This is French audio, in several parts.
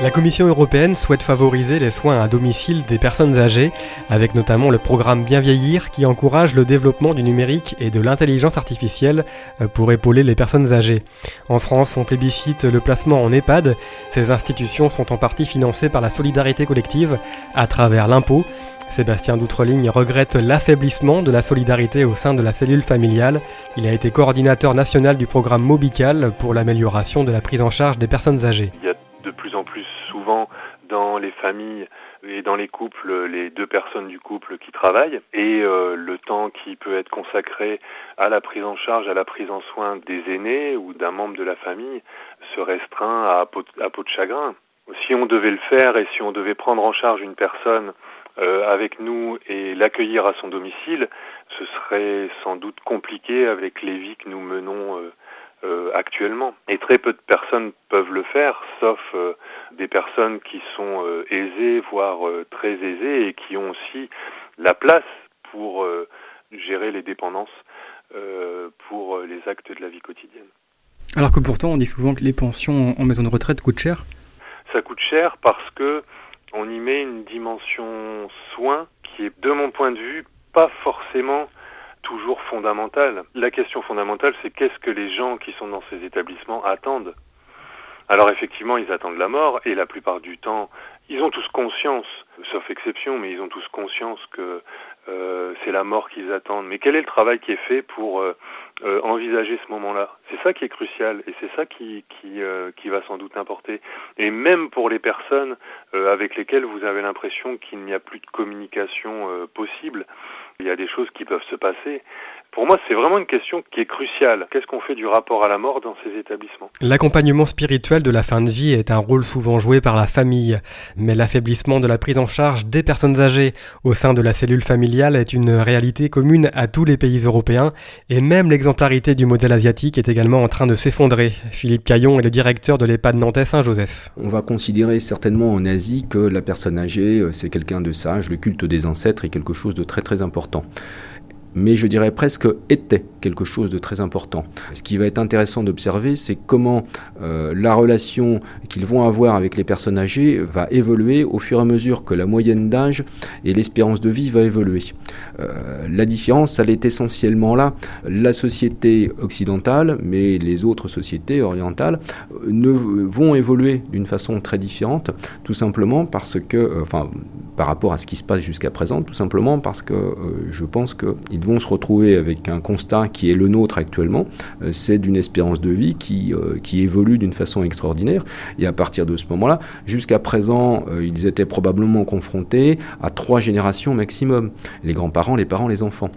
La Commission européenne souhaite favoriser les soins à domicile des personnes âgées, avec notamment le programme Bien vieillir qui encourage le développement du numérique et de l'intelligence artificielle euh, pour épauler les personnes âgées. En France, on plébiscite le placement en EHPAD. Ces institutions sont en partie financées par la solidarité collective à travers l'impôt. Sébastien Doutreligne regrette l'affaiblissement de la solidarité au sein de la cellule familiale. Il a été coordinateur national du programme Mobical pour l'amélioration de la prise en charge des personnes âgées familles et dans les couples, les deux personnes du couple qui travaillent, et euh, le temps qui peut être consacré à la prise en charge, à la prise en soin des aînés ou d'un membre de la famille se restreint à peau, de chagrin. Si on devait le faire et si on devait prendre en charge une personne euh, avec nous et l'accueillir à son domicile, ce serait sans doute compliqué avec les vies que nous menons euh, euh, actuellement. Et très peu de personnes peuvent le faire, sauf euh, des personnes qui sont euh, aisées, voire très aisées, et qui ont aussi la place pour gérer les dépendances pour les actes de la vie quotidienne. Alors que pourtant, on dit souvent que les pensions en maison de retraite coûtent cher Ça coûte cher parce que on y met une dimension soin qui est, de mon point de vue, pas forcément toujours fondamentale. La question fondamentale, c'est qu'est-ce que les gens qui sont dans ces établissements attendent? Alors effectivement, ils attendent la mort et la plupart du temps, ils ont tous conscience, sauf exception, mais ils ont tous conscience que euh, c'est la mort qu'ils attendent. Mais quel est le travail qui est fait pour euh, euh, envisager ce moment-là? C'est ça qui est crucial et c'est ça qui, qui, qui, va sans doute importer. Et même pour les personnes avec lesquelles vous avez l'impression qu'il n'y a plus de communication possible, il y a des choses qui peuvent se passer. Pour moi, c'est vraiment une question qui est cruciale. Qu'est-ce qu'on fait du rapport à la mort dans ces établissements? L'accompagnement spirituel de la fin de vie est un rôle souvent joué par la famille, mais l'affaiblissement de la prise en charge des personnes âgées au sein de la cellule familiale est une réalité commune à tous les pays européens, et même l'exemplarité du modèle asiatique est également en train de s'effondrer. Philippe Caillon est le directeur de l'EHPAD Nantais Saint-Joseph. On va considérer certainement en Asie que la personne âgée, euh, c'est quelqu'un de sage, le culte des ancêtres est quelque chose de très très important mais je dirais presque était quelque chose de très important. Ce qui va être intéressant d'observer, c'est comment euh, la relation qu'ils vont avoir avec les personnes âgées va évoluer au fur et à mesure que la moyenne d'âge et l'espérance de vie va évoluer. Euh, la différence, elle est essentiellement là. La société occidentale, mais les autres sociétés orientales, euh, ne vont évoluer d'une façon très différente, tout simplement parce que, par rapport à ce qui se passe jusqu'à présent, tout simplement parce que je pense qu'ils vont se retrouver avec un constat qui est le nôtre actuellement, euh, c'est d'une espérance de vie qui, euh, qui évolue d'une façon extraordinaire. Et à partir de ce moment-là, jusqu'à présent, euh, ils étaient probablement confrontés à trois générations maximum, les grands-parents, les parents, les enfants.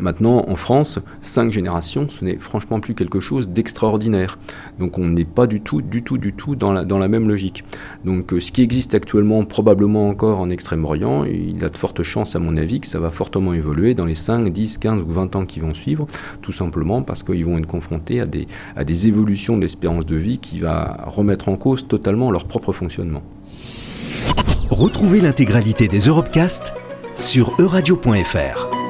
Maintenant, en France, cinq générations, ce n'est franchement plus quelque chose d'extraordinaire. Donc on n'est pas du tout, du tout, du tout dans la, dans la même logique. Donc euh, ce qui existe actuellement probablement encore en Extrême-Orient, il a de fortes chances à mon avis que ça va fortement évoluer dans les 5, 10, 15 ou 20 ans qui vont suivre, tout simplement parce qu'ils vont être confrontés à des, à des évolutions de l'espérance de vie qui va remettre en cause totalement leur propre fonctionnement. Retrouvez l'intégralité des Europecast sur euradio.fr.